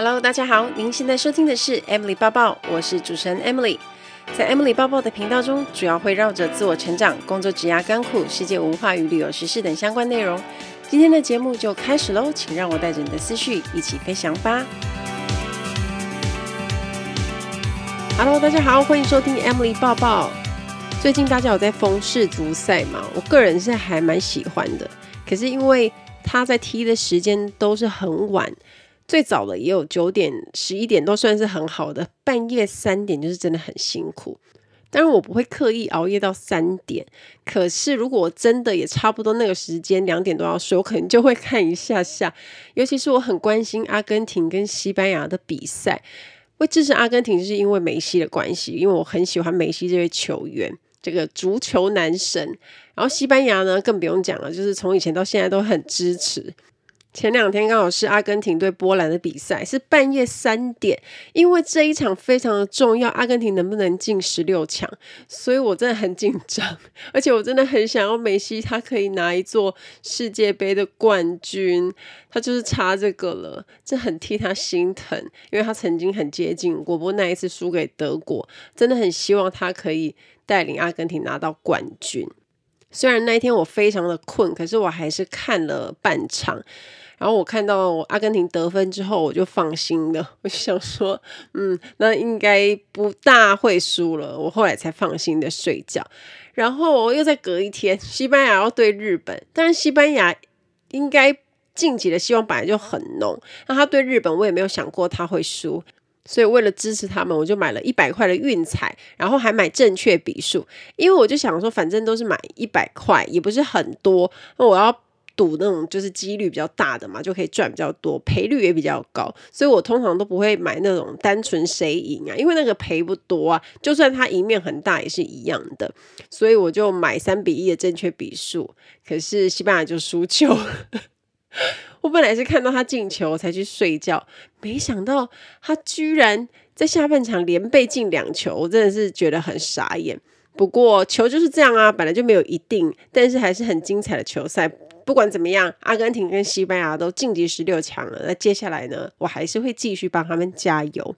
Hello，大家好，您现在收听的是 Emily 抱抱，我是主持人 Emily。在 Emily 抱抱的频道中，主要会绕着自我成长、工作、职涯、干苦、世界文化与旅游时事等相关内容。今天的节目就开始喽，请让我带着你的思绪一起飞翔吧。Hello，大家好，欢迎收听 Emily 抱抱。最近大家有在疯世足赛吗？我个人是还蛮喜欢的，可是因为他在踢的时间都是很晚。最早的也有九点、十一点，都算是很好的。半夜三点就是真的很辛苦。当然我不会刻意熬夜到三点，可是如果我真的也差不多那个时间，两点多要睡，我可能就会看一下下。尤其是我很关心阿根廷跟西班牙的比赛，会支持阿根廷是因为梅西的关系，因为我很喜欢梅西这位球员，这个足球男神。然后西班牙呢，更不用讲了，就是从以前到现在都很支持。前两天刚好是阿根廷对波兰的比赛，是半夜三点。因为这一场非常的重要，阿根廷能不能进十六强，所以我真的很紧张，而且我真的很想要梅西，他可以拿一座世界杯的冠军，他就是差这个了，这很替他心疼，因为他曾经很接近过，不过那一次输给德国，真的很希望他可以带领阿根廷拿到冠军。虽然那一天我非常的困，可是我还是看了半场。然后我看到阿根廷得分之后，我就放心了。我就想说，嗯，那应该不大会输了。我后来才放心的睡觉。然后我又再隔一天，西班牙要对日本，但是西班牙应该晋级的希望本来就很浓。那他对日本，我也没有想过他会输。所以为了支持他们，我就买了一百块的运彩，然后还买正确比数，因为我就想说，反正都是买一百块，也不是很多，那我要赌那种就是几率比较大的嘛，就可以赚比较多，赔率也比较高，所以我通常都不会买那种单纯谁赢啊，因为那个赔不多啊，就算他赢面很大也是一样的，所以我就买三比一的正确比数，可是西班牙就输球。我本来是看到他进球才去睡觉，没想到他居然在下半场连被进两球，我真的是觉得很傻眼。不过球就是这样啊，本来就没有一定，但是还是很精彩的球赛。不管怎么样，阿根廷跟西班牙都晋级十六强了。那接下来呢，我还是会继续帮他们加油。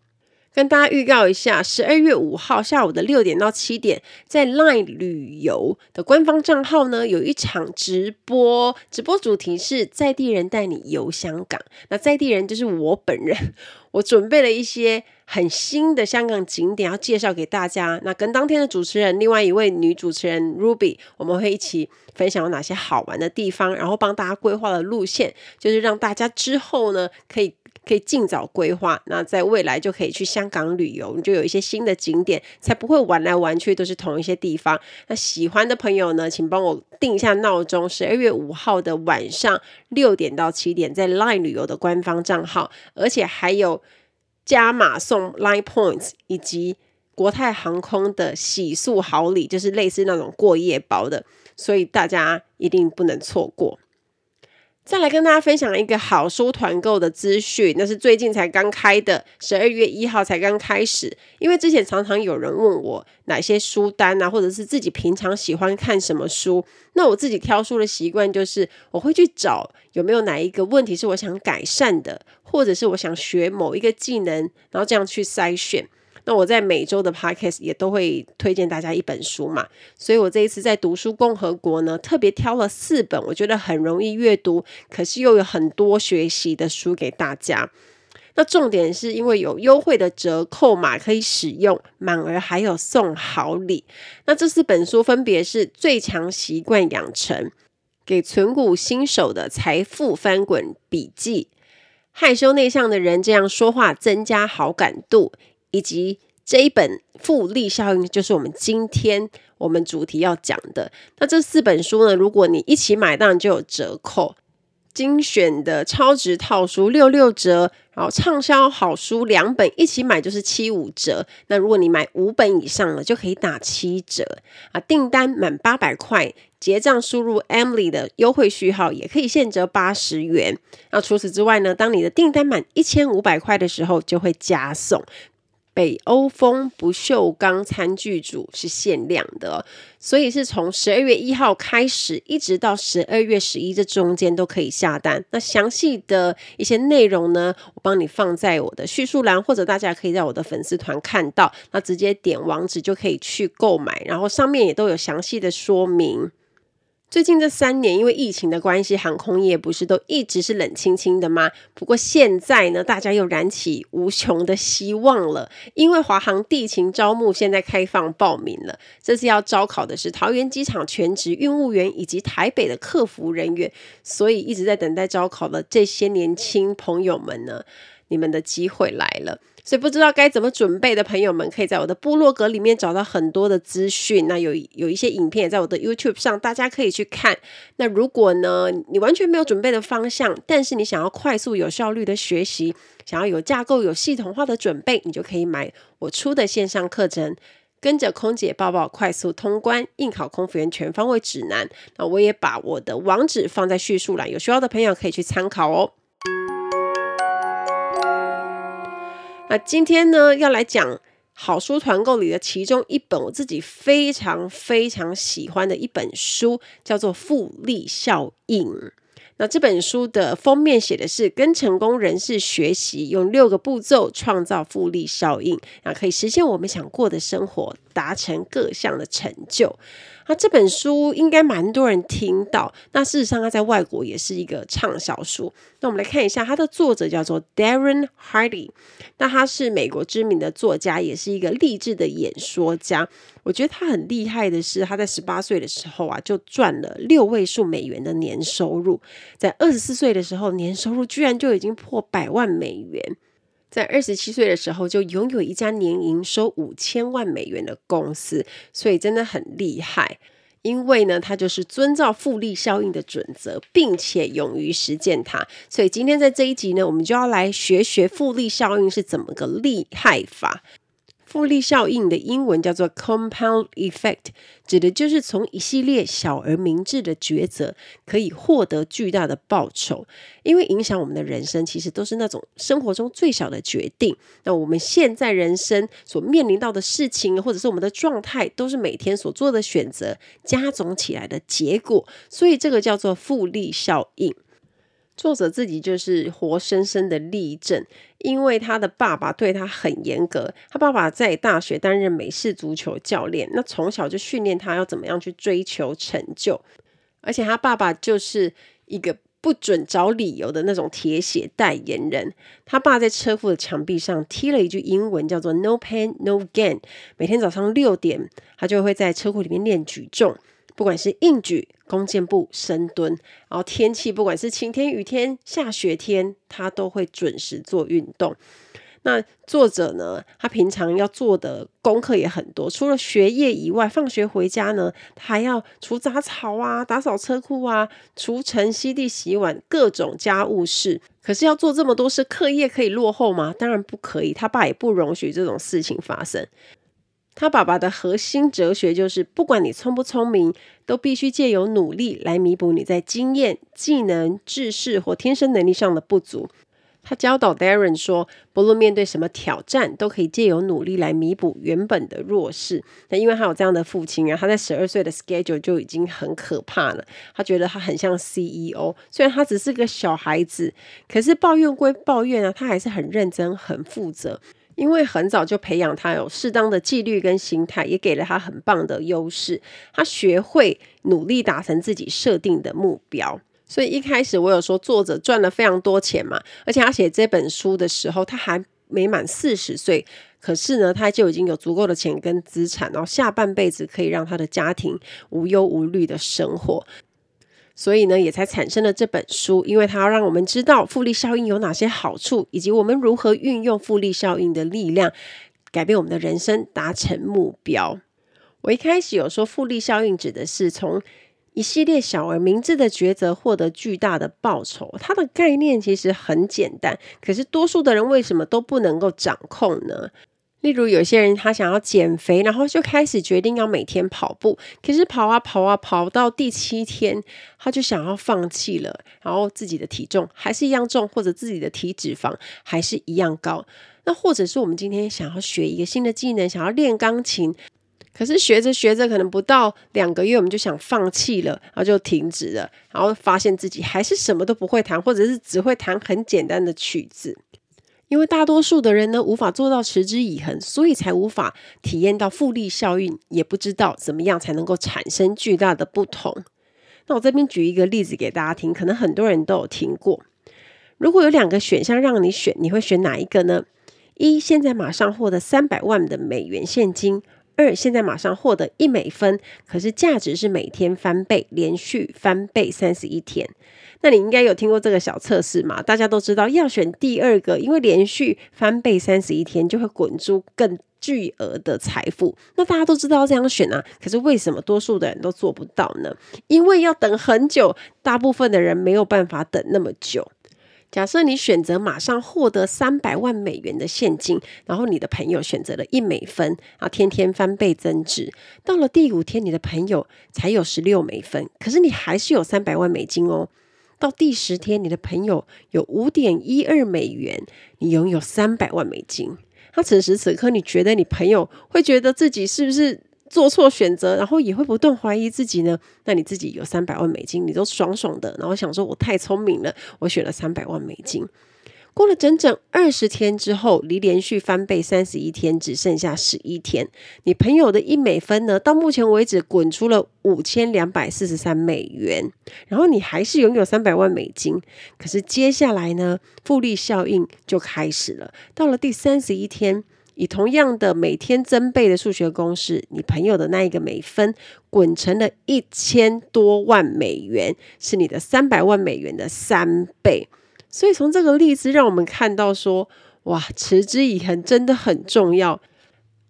跟大家预告一下，十二月五号下午的六点到七点，在 Line 旅游的官方账号呢，有一场直播，直播主题是在地人带你游香港。那在地人就是我本人，我准备了一些很新的香港景点要介绍给大家。那跟当天的主持人，另外一位女主持人 Ruby，我们会一起分享有哪些好玩的地方，然后帮大家规划的路线，就是让大家之后呢可以。可以尽早规划，那在未来就可以去香港旅游，你就有一些新的景点，才不会玩来玩去都是同一些地方。那喜欢的朋友呢，请帮我定一下闹钟，十二月五号的晚上六点到七点，在 Line 旅游的官方账号，而且还有加码送 Line Points 以及国泰航空的洗漱好礼，就是类似那种过夜包的，所以大家一定不能错过。再来跟大家分享一个好书团购的资讯，那是最近才刚开的，十二月一号才刚开始。因为之前常常有人问我哪些书单啊，或者是自己平常喜欢看什么书，那我自己挑书的习惯就是我会去找有没有哪一个问题是我想改善的，或者是我想学某一个技能，然后这样去筛选。那我在每周的 podcast 也都会推荐大家一本书嘛，所以我这一次在读书共和国呢，特别挑了四本我觉得很容易阅读，可是又有很多学习的书给大家。那重点是因为有优惠的折扣码可以使用，满额还有送好礼。那这四本书分别是《最强习惯养成》、给存股新手的财富翻滚笔记、害羞内向的人这样说话增加好感度。以及这一本复利效应，就是我们今天我们主题要讲的。那这四本书呢，如果你一起买，当然就有折扣。精选的超值套书六六折，然后畅销好书两本一起买就是七五折。那如果你买五本以上了，就可以打七折啊。订单满八百块，结账输入 Emily 的优惠序号，也可以现折八十元。那除此之外呢，当你的订单满一千五百块的时候，就会加送。北欧风不锈钢餐具组是限量的，所以是从十二月一号开始，一直到十二月十一这中间都可以下单。那详细的一些内容呢，我帮你放在我的叙述栏，或者大家可以在我的粉丝团看到，那直接点网址就可以去购买，然后上面也都有详细的说明。最近这三年，因为疫情的关系，航空业不是都一直是冷清清的吗？不过现在呢，大家又燃起无穷的希望了，因为华航地勤招募现在开放报名了。这次要招考的是桃园机场全职运务员以及台北的客服人员，所以一直在等待招考的这些年轻朋友们呢，你们的机会来了。所以不知道该怎么准备的朋友们，可以在我的部落格里面找到很多的资讯。那有有一些影片也在我的 YouTube 上，大家可以去看。那如果呢，你完全没有准备的方向，但是你想要快速有效率的学习，想要有架构、有系统化的准备，你就可以买我出的线上课程，跟着空姐抱抱快速通关应考空服员全方位指南。那我也把我的网址放在叙述栏，有需要的朋友可以去参考哦。那今天呢，要来讲好书团购里的其中一本我自己非常非常喜欢的一本书，叫做《复利效应》。那这本书的封面写的是跟成功人士学习，用六个步骤创造复利效应，啊可以实现我们想过的生活，达成各项的成就。那这本书应该蛮多人听到。那事实上，它在外国也是一个畅销书。那我们来看一下，它的作者叫做 Darren Hardy。那他是美国知名的作家，也是一个励志的演说家。我觉得他很厉害的是，他在十八岁的时候啊，就赚了六位数美元的年收入。在二十四岁的时候，年收入居然就已经破百万美元。在二十七岁的时候，就拥有一家年营收五千万美元的公司，所以真的很厉害。因为呢，他就是遵照复利效应的准则，并且勇于实践它。所以今天在这一集呢，我们就要来学学复利效应是怎么个厉害法。复利效应的英文叫做 compound effect，指的就是从一系列小而明智的抉择可以获得巨大的报酬。因为影响我们的人生，其实都是那种生活中最小的决定。那我们现在人生所面临到的事情，或者是我们的状态，都是每天所做的选择加总起来的结果。所以这个叫做复利效应。作者自己就是活生生的例证，因为他的爸爸对他很严格。他爸爸在大学担任美式足球教练，那从小就训练他要怎么样去追求成就。而且他爸爸就是一个不准找理由的那种铁血代言人。他爸在车库的墙壁上贴了一句英文，叫做 “No pain, no gain”。每天早上六点，他就会在车库里面练举重。不管是硬举、弓箭步、深蹲，然后天气不管是晴天、雨天、下雪天，他都会准时做运动。那作者呢，他平常要做的功课也很多，除了学业以外，放学回家呢，他还要除杂草啊、打扫车库啊、除尘、吸地、洗碗，各种家务事。可是要做这么多事，课业可以落后吗？当然不可以，他爸也不容许这种事情发生。他爸爸的核心哲学就是，不管你聪不聪明，都必须借由努力来弥补你在经验、技能、知识或天生能力上的不足。他教导 Darren 说，不论面对什么挑战，都可以借由努力来弥补原本的弱势。那因为他有这样的父亲啊，他在十二岁的 schedule 就已经很可怕了。他觉得他很像 CEO，虽然他只是个小孩子，可是抱怨归抱怨啊，他还是很认真、很负责。因为很早就培养他有适当的纪律跟心态，也给了他很棒的优势。他学会努力达成自己设定的目标。所以一开始我有说作者赚了非常多钱嘛，而且他写这本书的时候他还没满四十岁，可是呢他就已经有足够的钱跟资产，然后下半辈子可以让他的家庭无忧无虑的生活。所以呢，也才产生了这本书，因为它要让我们知道复利效应有哪些好处，以及我们如何运用复利效应的力量，改变我们的人生，达成目标。我一开始有说，复利效应指的是从一系列小而明智的抉择获得巨大的报酬。它的概念其实很简单，可是多数的人为什么都不能够掌控呢？例如，有些人他想要减肥，然后就开始决定要每天跑步，可是跑啊跑啊跑到第七天，他就想要放弃了，然后自己的体重还是一样重，或者自己的体脂肪还是一样高。那或者是我们今天想要学一个新的技能，想要练钢琴，可是学着学着，可能不到两个月，我们就想放弃了，然后就停止了，然后发现自己还是什么都不会弹，或者是只会弹很简单的曲子。因为大多数的人呢，无法做到持之以恒，所以才无法体验到复利效应，也不知道怎么样才能够产生巨大的不同。那我这边举一个例子给大家听，可能很多人都有听过。如果有两个选项让你选，你会选哪一个呢？一，现在马上获得三百万的美元现金；二，现在马上获得一美分，可是价值是每天翻倍，连续翻倍三十一天。那你应该有听过这个小测试嘛？大家都知道要选第二个，因为连续翻倍三十一天就会滚出更巨额的财富。那大家都知道这样选啊，可是为什么多数的人都做不到呢？因为要等很久，大部分的人没有办法等那么久。假设你选择马上获得三百万美元的现金，然后你的朋友选择了一美分，啊，天天翻倍增值，到了第五天，你的朋友才有十六美分，可是你还是有三百万美金哦。到第十天，你的朋友有五点一二美元，你拥有三百万美金。那此时此刻，你觉得你朋友会觉得自己是不是做错选择，然后也会不断怀疑自己呢？那你自己有三百万美金，你都爽爽的，然后想说：“我太聪明了，我选了三百万美金。”过了整整二十天之后，离连续翻倍三十一天只剩下十一天。你朋友的一美分呢？到目前为止滚出了五千两百四十三美元，然后你还是拥有三百万美金。可是接下来呢？复利效应就开始了。到了第三十一天，以同样的每天增倍的数学公式，你朋友的那一个美分滚成了一千多万美元，是你的三百万美元的三倍。所以从这个例子让我们看到说，哇，持之以恒真的很重要。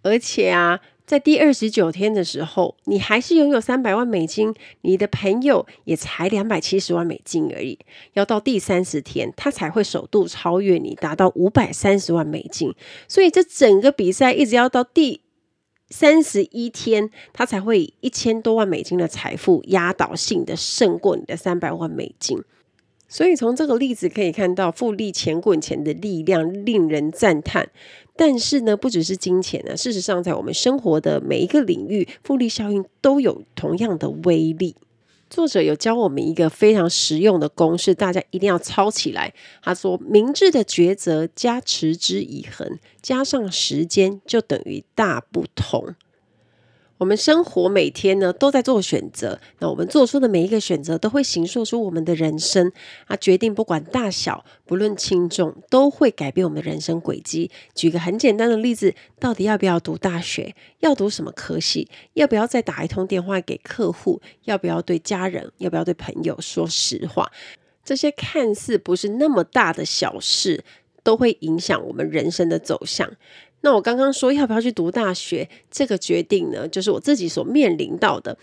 而且啊，在第二十九天的时候，你还是拥有三百万美金，你的朋友也才两百七十万美金而已。要到第三十天，他才会首度超越你，达到五百三十万美金。所以这整个比赛一直要到第三十一天，他才会以一千多万美金的财富压倒性的胜过你的三百万美金。所以从这个例子可以看到，复利钱滚钱的力量令人赞叹。但是呢，不只是金钱呢，事实上，在我们生活的每一个领域，复利效应都有同样的威力。作者有教我们一个非常实用的公式，大家一定要抄起来。他说：“明智的抉择加持之以恒，加上时间，就等于大不同。”我们生活每天呢都在做选择，那我们做出的每一个选择都会形塑出我们的人生啊，决定不管大小，不论轻重，都会改变我们的人生轨迹。举个很简单的例子，到底要不要读大学？要读什么科系？要不要再打一通电话给客户？要不要对家人？要不要对朋友说实话？这些看似不是那么大的小事，都会影响我们人生的走向。那我刚刚说要不要去读大学，这个决定呢，就是我自己所面临到的。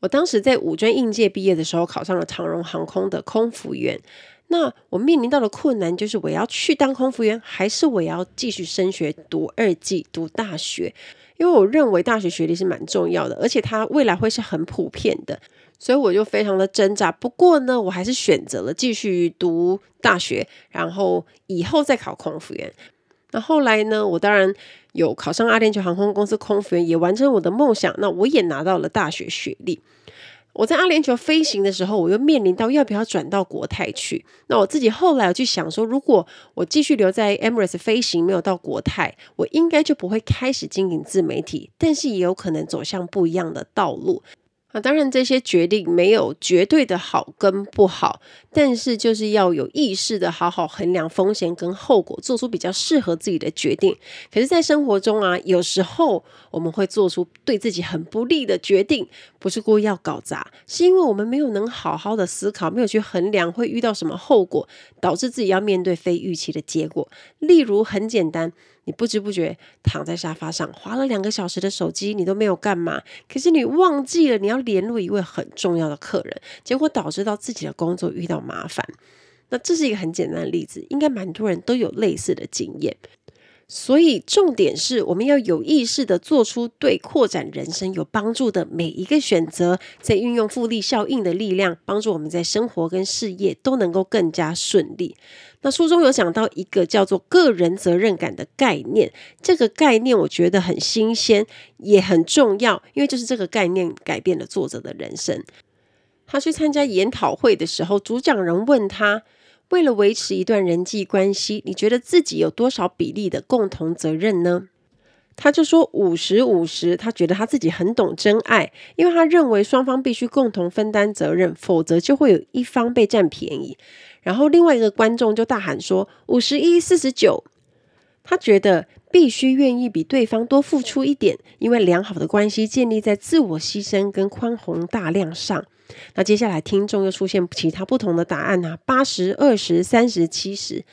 我当时在五专应届毕业的时候，考上了长荣航空的空服员。那我面临到的困难就是，我要去当空服员，还是我要继续升学读二技读大学？因为我认为大学学历是蛮重要的，而且它未来会是很普遍的，所以我就非常的挣扎。不过呢，我还是选择了继续读大学，然后以后再考空服员。那后来呢，我当然有考上阿联酋航空公司空服员，也完成我的梦想。那我也拿到了大学学历。我在阿联酋飞行的时候，我又面临到要不要转到国泰去。那我自己后来我去想说，如果我继续留在 Emirates 飞行，没有到国泰，我应该就不会开始经营自媒体，但是也有可能走向不一样的道路。啊，当然这些决定没有绝对的好跟不好，但是就是要有意识的好好衡量风险跟后果，做出比较适合自己的决定。可是，在生活中啊，有时候我们会做出对自己很不利的决定，不是故意要搞砸，是因为我们没有能好好的思考，没有去衡量会遇到什么后果，导致自己要面对非预期的结果。例如，很简单。你不知不觉躺在沙发上，花了两个小时的手机，你都没有干嘛。可是你忘记了你要联络一位很重要的客人，结果导致到自己的工作遇到麻烦。那这是一个很简单的例子，应该蛮多人都有类似的经验。所以重点是我们要有意识地做出对扩展人生有帮助的每一个选择，在运用复利效应的力量，帮助我们在生活跟事业都能够更加顺利。那书中有讲到一个叫做个人责任感的概念，这个概念我觉得很新鲜，也很重要，因为就是这个概念改变了作者的人生。他去参加研讨会的时候，主讲人问他，为了维持一段人际关系，你觉得自己有多少比例的共同责任呢？他就说五十五十，他觉得他自己很懂真爱，因为他认为双方必须共同分担责任，否则就会有一方被占便宜。然后另外一个观众就大喊说：“五十一四十九。”他觉得必须愿意比对方多付出一点，因为良好的关系建立在自我牺牲跟宽宏大量上。那接下来听众又出现其他不同的答案啊，八十二十三十七十。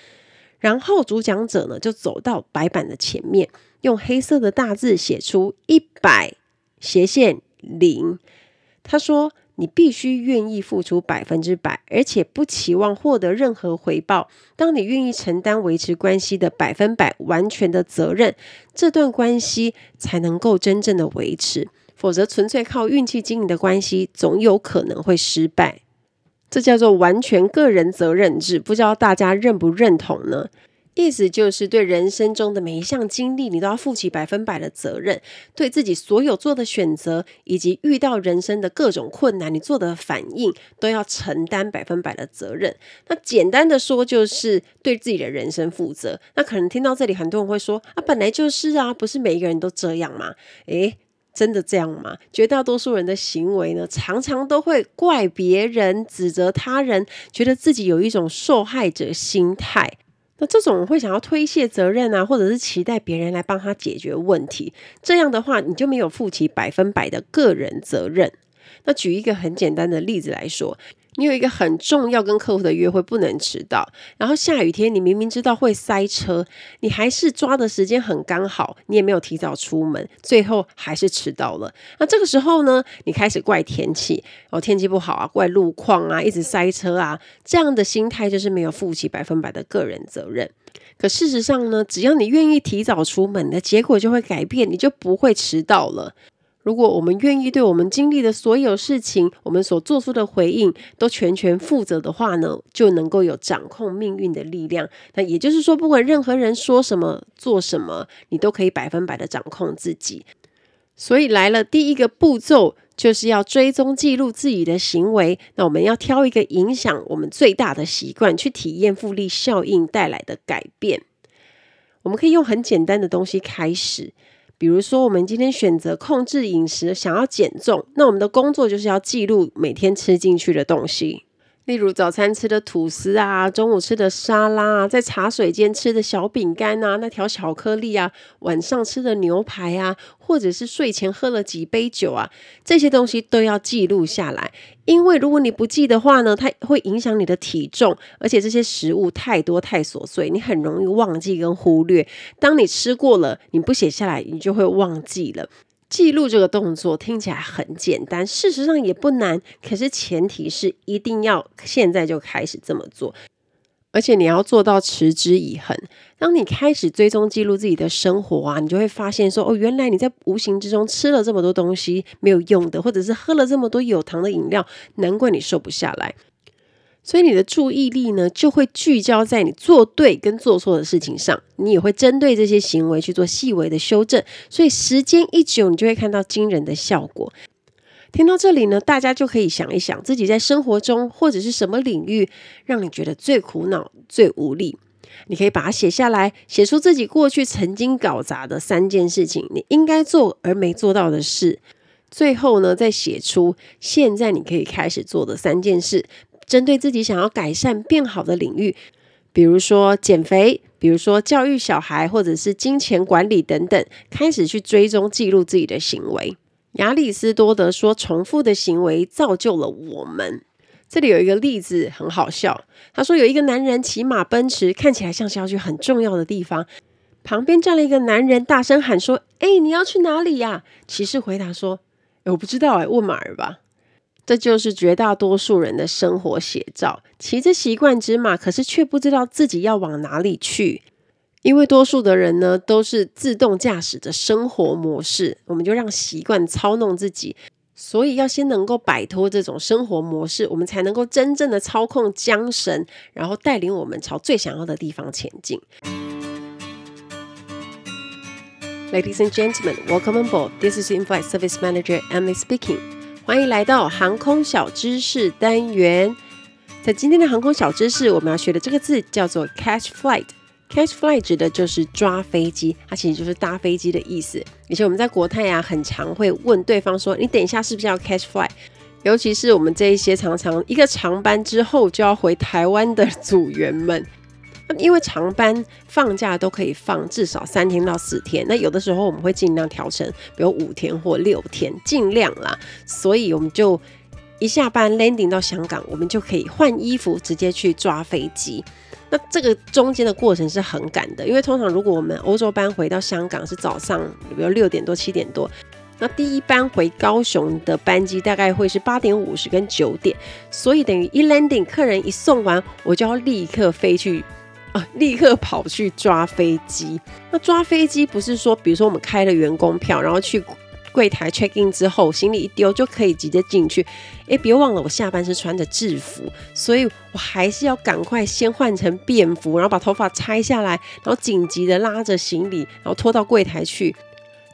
然后主讲者呢就走到白板的前面，用黑色的大字写出一百斜线零。他说。你必须愿意付出百分之百，而且不期望获得任何回报。当你愿意承担维持关系的百分百完全的责任，这段关系才能够真正的维持。否则，纯粹靠运气经营的关系，总有可能会失败。这叫做完全个人责任制，不知道大家认不认同呢？意思就是，对人生中的每一项经历，你都要负起百分百的责任；对自己所有做的选择，以及遇到人生的各种困难，你做的反应，都要承担百分百的责任。那简单的说，就是对自己的人生负责。那可能听到这里，很多人会说：“啊，本来就是啊，不是每一个人都这样吗？”诶，真的这样吗？绝大多数人的行为呢，常常都会怪别人、指责他人，觉得自己有一种受害者心态。那这种会想要推卸责任啊，或者是期待别人来帮他解决问题，这样的话，你就没有负起百分百的个人责任。那举一个很简单的例子来说。你有一个很重要跟客户的约会不能迟到，然后下雨天你明明知道会塞车，你还是抓的时间很刚好，你也没有提早出门，最后还是迟到了。那这个时候呢，你开始怪天气，哦，天气不好啊，怪路况啊，一直塞车啊，这样的心态就是没有负起百分百的个人责任。可事实上呢，只要你愿意提早出门，的结果就会改变，你就不会迟到了。如果我们愿意对我们经历的所有事情，我们所做出的回应都全权负责的话呢，就能够有掌控命运的力量。那也就是说，不管任何人说什么、做什么，你都可以百分百的掌控自己。所以来了第一个步骤，就是要追踪记录自己的行为。那我们要挑一个影响我们最大的习惯，去体验复利效应带来的改变。我们可以用很简单的东西开始。比如说，我们今天选择控制饮食，想要减重，那我们的工作就是要记录每天吃进去的东西。例如早餐吃的吐司啊，中午吃的沙拉啊，在茶水间吃的小饼干啊，那条巧克力啊，晚上吃的牛排啊，或者是睡前喝了几杯酒啊，这些东西都要记录下来。因为如果你不记的话呢，它会影响你的体重，而且这些食物太多太琐碎，你很容易忘记跟忽略。当你吃过了，你不写下来，你就会忘记了。记录这个动作听起来很简单，事实上也不难。可是前提是一定要现在就开始这么做，而且你要做到持之以恒。当你开始追踪记录自己的生活啊，你就会发现说，哦，原来你在无形之中吃了这么多东西没有用的，或者是喝了这么多有糖的饮料，难怪你瘦不下来。所以你的注意力呢，就会聚焦在你做对跟做错的事情上，你也会针对这些行为去做细微的修正。所以时间一久，你就会看到惊人的效果。听到这里呢，大家就可以想一想，自己在生活中或者是什么领域，让你觉得最苦恼、最无力。你可以把它写下来，写出自己过去曾经搞砸的三件事情，你应该做而没做到的事。最后呢，再写出现在你可以开始做的三件事。针对自己想要改善变好的领域，比如说减肥，比如说教育小孩，或者是金钱管理等等，开始去追踪记录自己的行为。亚里斯多德说：“重复的行为造就了我们。”这里有一个例子很好笑，他说有一个男人骑马奔驰，看起来像是要去很重要的地方，旁边站了一个男人，大声喊说：“哎，你要去哪里呀？”骑士回答说：“我不知道，哎，问马儿吧。”这就是绝大多数人的生活写照，骑着习惯之马，可是却不知道自己要往哪里去。因为多数的人呢都是自动驾驶的生活模式，我们就让习惯操弄自己。所以要先能够摆脱这种生活模式，我们才能够真正的操控缰绳，然后带领我们朝最想要的地方前进。Ladies and gentlemen, welcome aboard. This is In-flight Service Manager Emily speaking. 欢迎来到航空小知识单元。在今天的航空小知识，我们要学的这个字叫做 catch flight。Catch flight 指的就是抓飞机，它其实就是搭飞机的意思。以前我们在国泰啊，很常会问对方说：“你等一下是不是要 catch flight？” 尤其是我们这一些常常一个长班之后就要回台湾的组员们，因为长班放假都可以放至少三天到四天，那有的时候我们会尽量调成比如五天或六天，尽量啦。所以我们就一下班 landing 到香港，我们就可以换衣服直接去抓飞机。那这个中间的过程是很赶的，因为通常如果我们欧洲班回到香港是早上，比如六点多、七点多，那第一班回高雄的班机大概会是八点五十跟九点，所以等于一 landing 客人一送完，我就要立刻飞去立刻跑去抓飞机。那抓飞机不是说，比如说我们开了员工票，然后去。柜台 check in 之后，行李一丢就可以直接进去。哎，别忘了我下班是穿着制服，所以我还是要赶快先换成便服，然后把头发拆下来，然后紧急的拉着行李，然后拖到柜台去，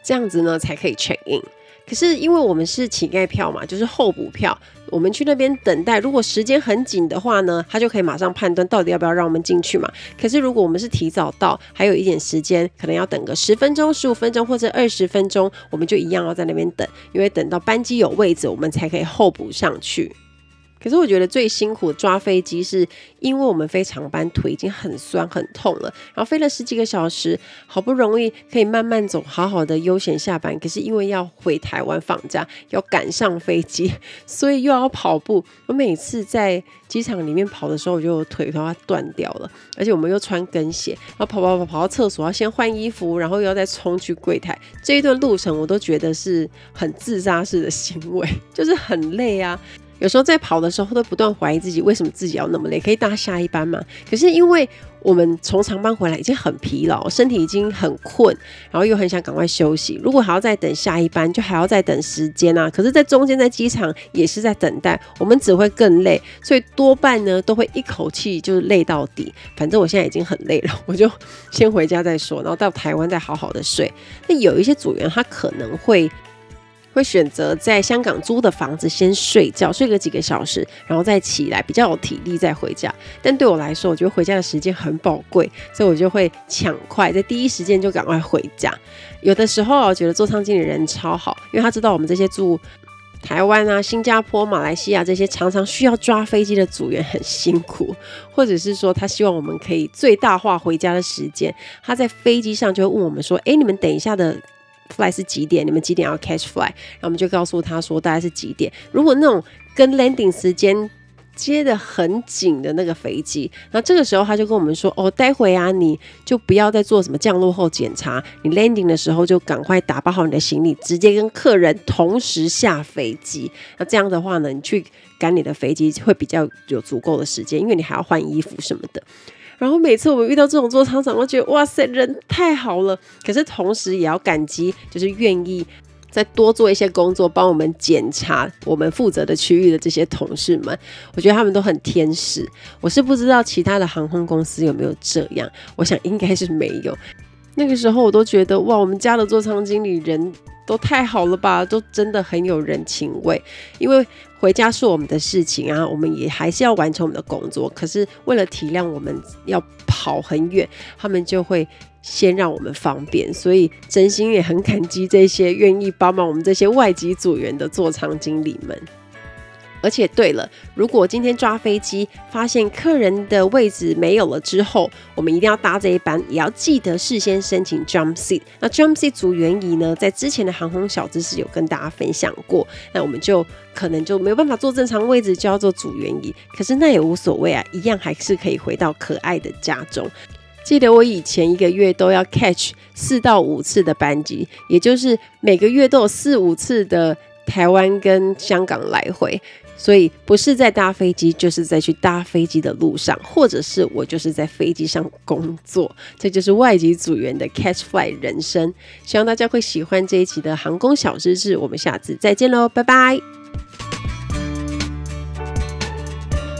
这样子呢才可以 check in。可是因为我们是乞丐票嘛，就是候补票，我们去那边等待。如果时间很紧的话呢，他就可以马上判断到底要不要让我们进去嘛。可是如果我们是提早到，还有一点时间，可能要等个十分钟、十五分钟或者二十分钟，我们就一样要在那边等，因为等到班机有位置，我们才可以候补上去。可是我觉得最辛苦的抓飞机，是因为我们飞长班腿已经很酸很痛了，然后飞了十几个小时，好不容易可以慢慢走，好好的悠闲下班。可是因为要回台湾放假，要赶上飞机，所以又要跑步。我每次在机场里面跑的时候，我就腿都要断掉了。而且我们又穿跟鞋，然后跑跑跑跑到厕所，要先换衣服，然后又要再冲去柜台。这一段路程我都觉得是很自杀式的行为，就是很累啊。有时候在跑的时候都不断怀疑自己，为什么自己要那么累？可以搭下一班吗？可是因为我们从长班回来已经很疲劳，身体已经很困，然后又很想赶快休息。如果还要再等下一班，就还要再等时间啊！可是，在中间在机场也是在等待，我们只会更累，所以多半呢都会一口气就是累到底。反正我现在已经很累了，我就先回家再说，然后到台湾再好好的睡。那有一些组员他可能会。会选择在香港租的房子先睡觉，睡个几个小时，然后再起来，比较有体力再回家。但对我来说，我觉得回家的时间很宝贵，所以我就会抢快在第一时间就赶快回家。有的时候我觉得座舱经理人超好，因为他知道我们这些住台湾啊、新加坡、马来西亚这些常常需要抓飞机的组员很辛苦，或者是说他希望我们可以最大化回家的时间。他在飞机上就会问我们说：“诶，你们等一下的。” Fly 是几点？你们几点要 catch fly？然后我们就告诉他说大概是几点。如果那种跟 landing 时间接得很紧的那个飞机，那这个时候他就跟我们说：“哦，待会啊，你就不要再做什么降落后检查，你 landing 的时候就赶快打包好你的行李，直接跟客人同时下飞机。那这样的话呢，你去赶你的飞机会比较有足够的时间，因为你还要换衣服什么的。”然后每次我们遇到这种座舱长，都觉得哇塞，人太好了。可是同时也要感激，就是愿意再多做一些工作，帮我们检查我们负责的区域的这些同事们。我觉得他们都很天使。我是不知道其他的航空公司有没有这样，我想应该是没有。那个时候我都觉得哇，我们家的座舱经理人都太好了吧，都真的很有人情味。因为回家是我们的事情啊，我们也还是要完成我们的工作。可是为了体谅我们要跑很远，他们就会先让我们方便。所以真心也很感激这些愿意帮忙我们这些外籍组员的座舱经理们。而且对了，如果今天抓飞机发现客人的位置没有了之后，我们一定要搭这一班，也要记得事先申请 jump seat。那 jump seat 组员椅呢，在之前的航空小知识有跟大家分享过，那我们就可能就没有办法坐正常位置，就要坐组员椅。可是那也无所谓啊，一样还是可以回到可爱的家中。记得我以前一个月都要 catch 四到五次的班机，也就是每个月都有四五次的台湾跟香港来回。所以不是在搭飞机，就是在去搭飞机的路上，或者是我就是在飞机上工作。这就是外籍组员的 Catch Flight 人生。希望大家会喜欢这一期的航空小知识。我们下次再见喽，拜拜。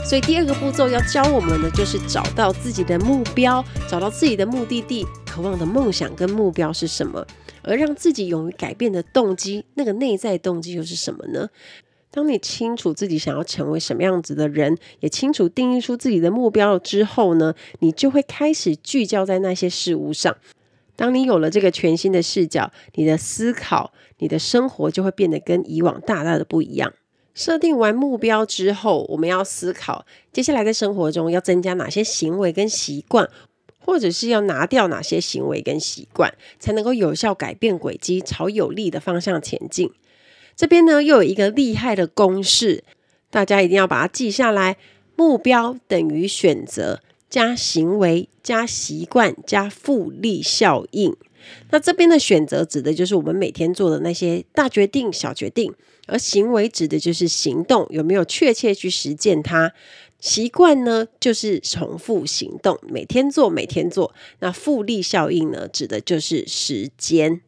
所以第二个步骤要教我们的就是找到自己的目标，找到自己的目的地，渴望的梦想跟目标是什么，而让自己勇于改变的动机，那个内在动机又是什么呢？当你清楚自己想要成为什么样子的人，也清楚定义出自己的目标之后呢，你就会开始聚焦在那些事物上。当你有了这个全新的视角，你的思考，你的生活就会变得跟以往大大的不一样。设定完目标之后，我们要思考接下来在生活中要增加哪些行为跟习惯，或者是要拿掉哪些行为跟习惯，才能够有效改变轨迹，朝有利的方向前进。这边呢，又有一个厉害的公式，大家一定要把它记下来：目标等于选择加行为加习惯加复利效应。那这边的选择指的就是我们每天做的那些大决定、小决定，而行为指的就是行动，有没有确切去实践它。习惯呢，就是重复行动，每天做，每天做。那复利效应呢，指的就是时间。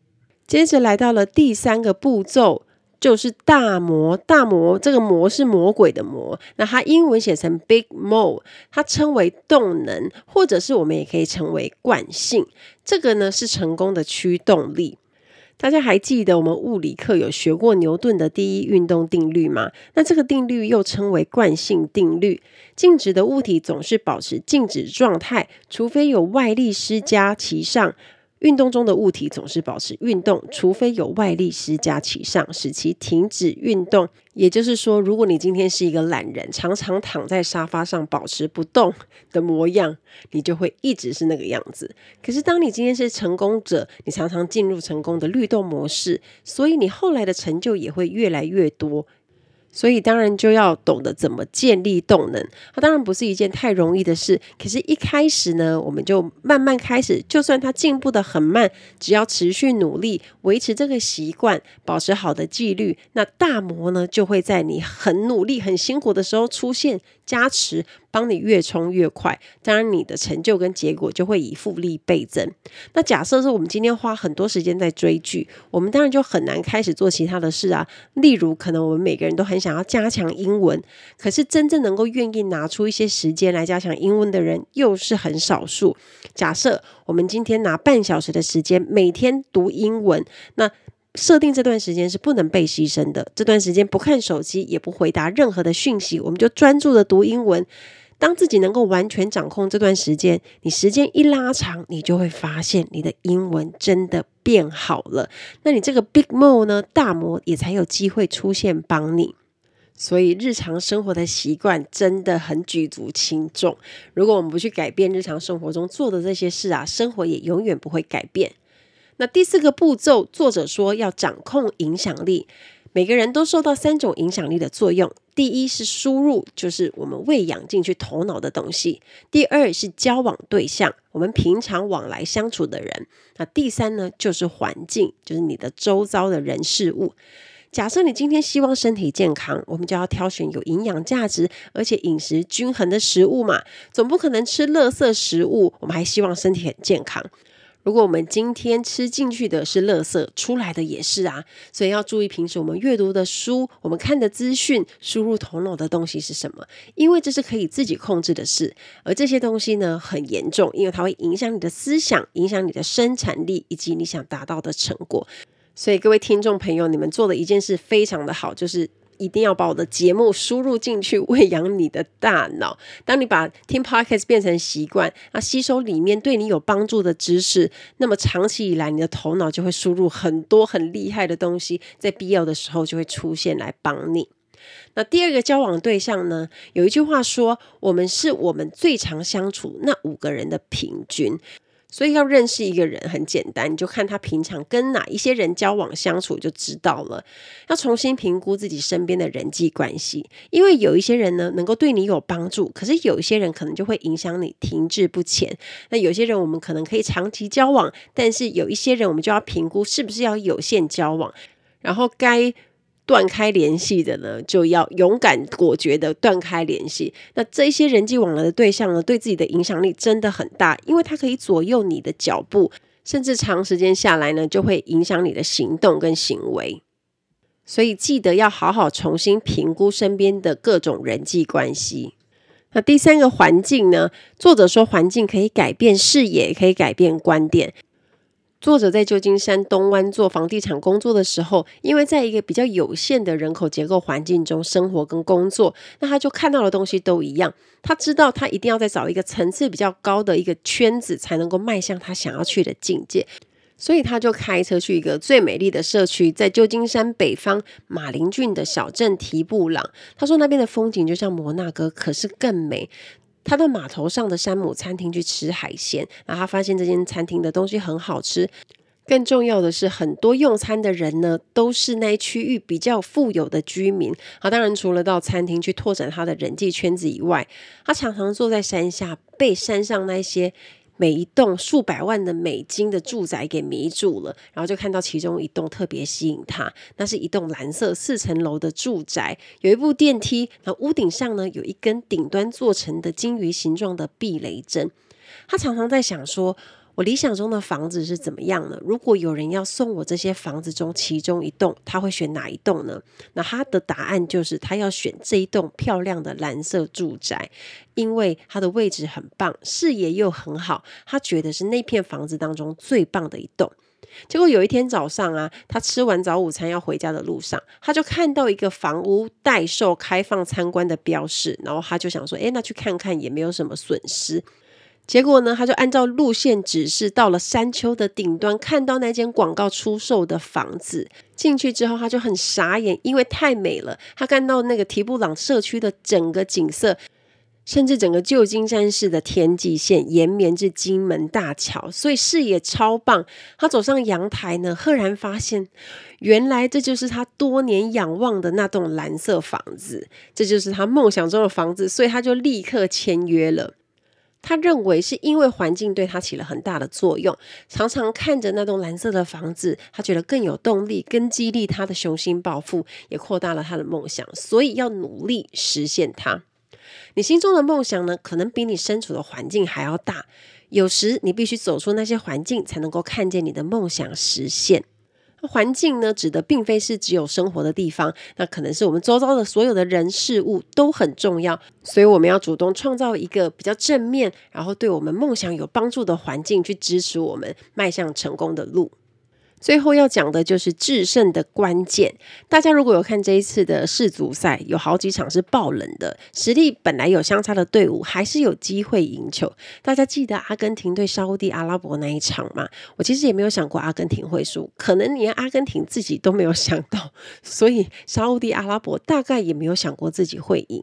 接着来到了第三个步骤。就是大魔，大魔这个魔是魔鬼的魔，那它英文写成 Big Mo，它称为动能，或者是我们也可以称为惯性。这个呢是成功的驱动力。大家还记得我们物理课有学过牛顿的第一运动定律吗？那这个定律又称为惯性定律。静止的物体总是保持静止状态，除非有外力施加其上。运动中的物体总是保持运动，除非有外力施加其上，使其停止运动。也就是说，如果你今天是一个懒人，常常躺在沙发上保持不动的模样，你就会一直是那个样子。可是，当你今天是成功者，你常常进入成功的律动模式，所以你后来的成就也会越来越多。所以当然就要懂得怎么建立动能，它当然不是一件太容易的事。可是，一开始呢，我们就慢慢开始，就算它进步的很慢，只要持续努力，维持这个习惯，保持好的纪律，那大魔呢就会在你很努力、很辛苦的时候出现加持。帮你越冲越快，当然你的成就跟结果就会以复利倍增。那假设是我们今天花很多时间在追剧，我们当然就很难开始做其他的事啊。例如，可能我们每个人都很想要加强英文，可是真正能够愿意拿出一些时间来加强英文的人又是很少数。假设我们今天拿半小时的时间每天读英文，那设定这段时间是不能被牺牲的。这段时间不看手机，也不回答任何的讯息，我们就专注的读英文。当自己能够完全掌控这段时间，你时间一拉长，你就会发现你的英文真的变好了。那你这个 Big Mo 呢，大魔也才有机会出现帮你。所以日常生活的习惯真的很举足轻重。如果我们不去改变日常生活中做的这些事啊，生活也永远不会改变。那第四个步骤，作者说要掌控影响力。每个人都受到三种影响力的作用。第一是输入，就是我们喂养进去头脑的东西；第二是交往对象，我们平常往来相处的人；那第三呢，就是环境，就是你的周遭的人事物。假设你今天希望身体健康，我们就要挑选有营养价值而且饮食均衡的食物嘛，总不可能吃垃圾食物，我们还希望身体很健康。如果我们今天吃进去的是垃圾，出来的也是啊，所以要注意平时我们阅读的书、我们看的资讯、输入头脑的东西是什么，因为这是可以自己控制的事。而这些东西呢，很严重，因为它会影响你的思想、影响你的生产力以及你想达到的成果。所以各位听众朋友，你们做的一件事非常的好，就是。一定要把我的节目输入进去，喂养你的大脑。当你把听 Podcast 变成习惯，那吸收里面对你有帮助的知识，那么长期以来，你的头脑就会输入很多很厉害的东西，在必要的时候就会出现来帮你。那第二个交往对象呢？有一句话说，我们是我们最常相处那五个人的平均。所以要认识一个人很简单，你就看他平常跟哪一些人交往相处就知道了。要重新评估自己身边的人际关系，因为有一些人呢能够对你有帮助，可是有一些人可能就会影响你停滞不前。那有些人我们可能可以长期交往，但是有一些人我们就要评估是不是要有限交往，然后该断开联系的呢，就要勇敢果决的断开联系。那这一些人际往来的对象呢，对自己的影响力真的很大，因为它可以左右你的脚步，甚至长时间下来呢，就会影响你的行动跟行为。所以记得要好好重新评估身边的各种人际关系。那第三个环境呢，作者说环境可以改变视野，可以改变观点。作者在旧金山东湾做房地产工作的时候，因为在一个比较有限的人口结构环境中生活跟工作，那他就看到的东西都一样。他知道他一定要再找一个层次比较高的一个圈子，才能够迈向他想要去的境界。所以他就开车去一个最美丽的社区，在旧金山北方马林郡的小镇提布朗。他说那边的风景就像摩纳哥，可是更美。他到码头上的山姆餐厅去吃海鲜，然后他发现这间餐厅的东西很好吃。更重要的是，很多用餐的人呢，都是那区域比较富有的居民。好，当然除了到餐厅去拓展他的人际圈子以外，他常常坐在山下，被山上那些。每一栋数百万的美金的住宅给迷住了，然后就看到其中一栋特别吸引他，那是一栋蓝色四层楼的住宅，有一部电梯，那屋顶上呢，有一根顶端做成的金鱼形状的避雷针。他常常在想说，我理想中的房子是怎么样呢？如果有人要送我这些房子中其中一栋，他会选哪一栋呢？那他的答案就是他要选这一栋漂亮的蓝色住宅，因为它的位置很棒，视野又很好，他觉得是那片房子当中最棒的一栋。结果有一天早上啊，他吃完早午餐要回家的路上，他就看到一个房屋待售开放参观的标示，然后他就想说，诶，那去看看也没有什么损失。结果呢，他就按照路线指示到了山丘的顶端，看到那间广告出售的房子。进去之后，他就很傻眼，因为太美了。他看到那个提布朗社区的整个景色，甚至整个旧金山市的天际线延绵至金门大桥，所以视野超棒。他走上阳台呢，赫然发现，原来这就是他多年仰望的那栋蓝色房子，这就是他梦想中的房子，所以他就立刻签约了。他认为是因为环境对他起了很大的作用，常常看着那栋蓝色的房子，他觉得更有动力，更激励他的雄心抱负，也扩大了他的梦想，所以要努力实现它。你心中的梦想呢，可能比你身处的环境还要大，有时你必须走出那些环境，才能够看见你的梦想实现。环境呢，指的并非是只有生活的地方，那可能是我们周遭的所有的人事物都很重要，所以我们要主动创造一个比较正面，然后对我们梦想有帮助的环境，去支持我们迈向成功的路。最后要讲的就是制胜的关键。大家如果有看这一次的世足赛，有好几场是爆冷的，实力本来有相差的队伍还是有机会赢球。大家记得阿根廷对沙乌地阿拉伯那一场吗？我其实也没有想过阿根廷会输，可能连阿根廷自己都没有想到，所以沙乌地阿拉伯大概也没有想过自己会赢。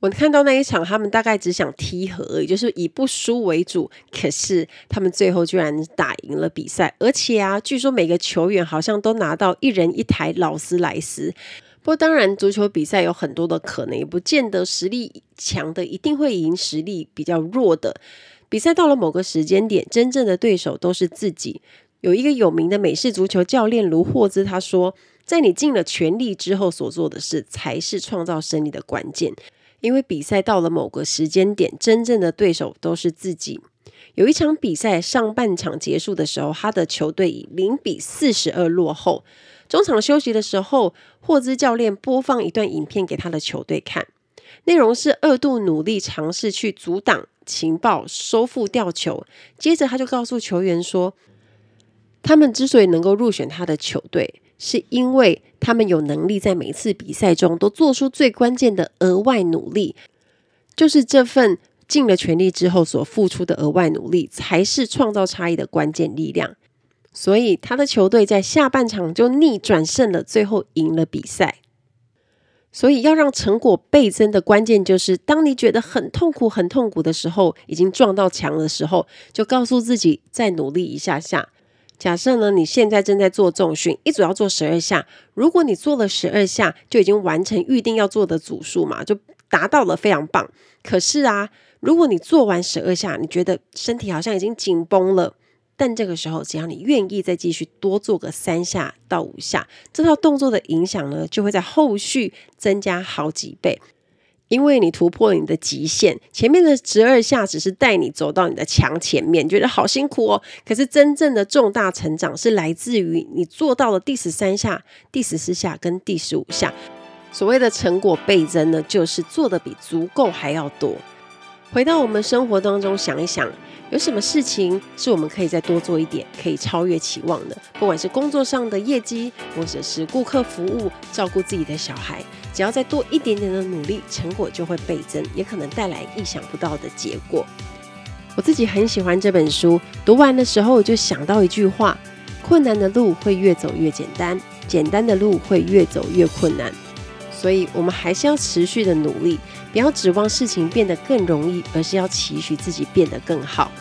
我看到那一场，他们大概只想踢和而已，就是以不输为主。可是他们最后居然打赢了比赛，而且啊，据说每个球员好像都拿到一人一台劳斯莱斯。不过当然，足球比赛有很多的可能，也不见得实力强的一定会赢实力比较弱的。比赛到了某个时间点，真正的对手都是自己。有一个有名的美式足球教练卢霍兹他说，在你尽了全力之后所做的事，才是创造胜利的关键。因为比赛到了某个时间点，真正的对手都是自己。有一场比赛上半场结束的时候，他的球队以零比四十二落后。中场休息的时候，霍兹教练播放一段影片给他的球队看，内容是二度努力尝试去阻挡情报、收复吊球。接着他就告诉球员说，他们之所以能够入选他的球队，是因为他们有能力在每次比赛中都做出最关键的额外努力，就是这份尽了全力之后所付出的额外努力，才是创造差异的关键力量。所以他的球队在下半场就逆转胜了，最后赢了比赛。所以要让成果倍增的关键，就是当你觉得很痛苦、很痛苦的时候，已经撞到墙的时候，就告诉自己再努力一下下。假设呢，你现在正在做重训，一组要做十二下。如果你做了十二下，就已经完成预定要做的组数嘛，就达到了，非常棒。可是啊，如果你做完十二下，你觉得身体好像已经紧绷了，但这个时候只要你愿意再继续多做个三下到五下，这套动作的影响呢，就会在后续增加好几倍。因为你突破了你的极限，前面的十二下只是带你走到你的墙前面，觉得好辛苦哦。可是真正的重大成长是来自于你做到了第十三下、第十四下跟第十五下。所谓的成果倍增呢，就是做的比足够还要多。回到我们生活当中想一想，有什么事情是我们可以再多做一点，可以超越期望的？不管是工作上的业绩，或者是顾客服务、照顾自己的小孩。只要再多一点点的努力，成果就会倍增，也可能带来意想不到的结果。我自己很喜欢这本书，读完的时候我就想到一句话：困难的路会越走越简单，简单的路会越走越困难。所以，我们还是要持续的努力，不要指望事情变得更容易，而是要期许自己变得更好。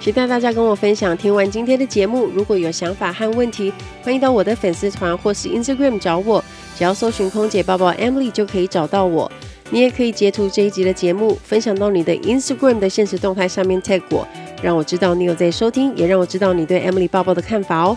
期待大家跟我分享。听完今天的节目，如果有想法和问题，欢迎到我的粉丝团或是 Instagram 找我。只要搜寻空姐抱抱 Emily 就可以找到我。你也可以截图这一集的节目，分享到你的 Instagram 的限时动态上面 tag 我，让我知道你有在收听，也让我知道你对 Emily 抱抱的看法哦。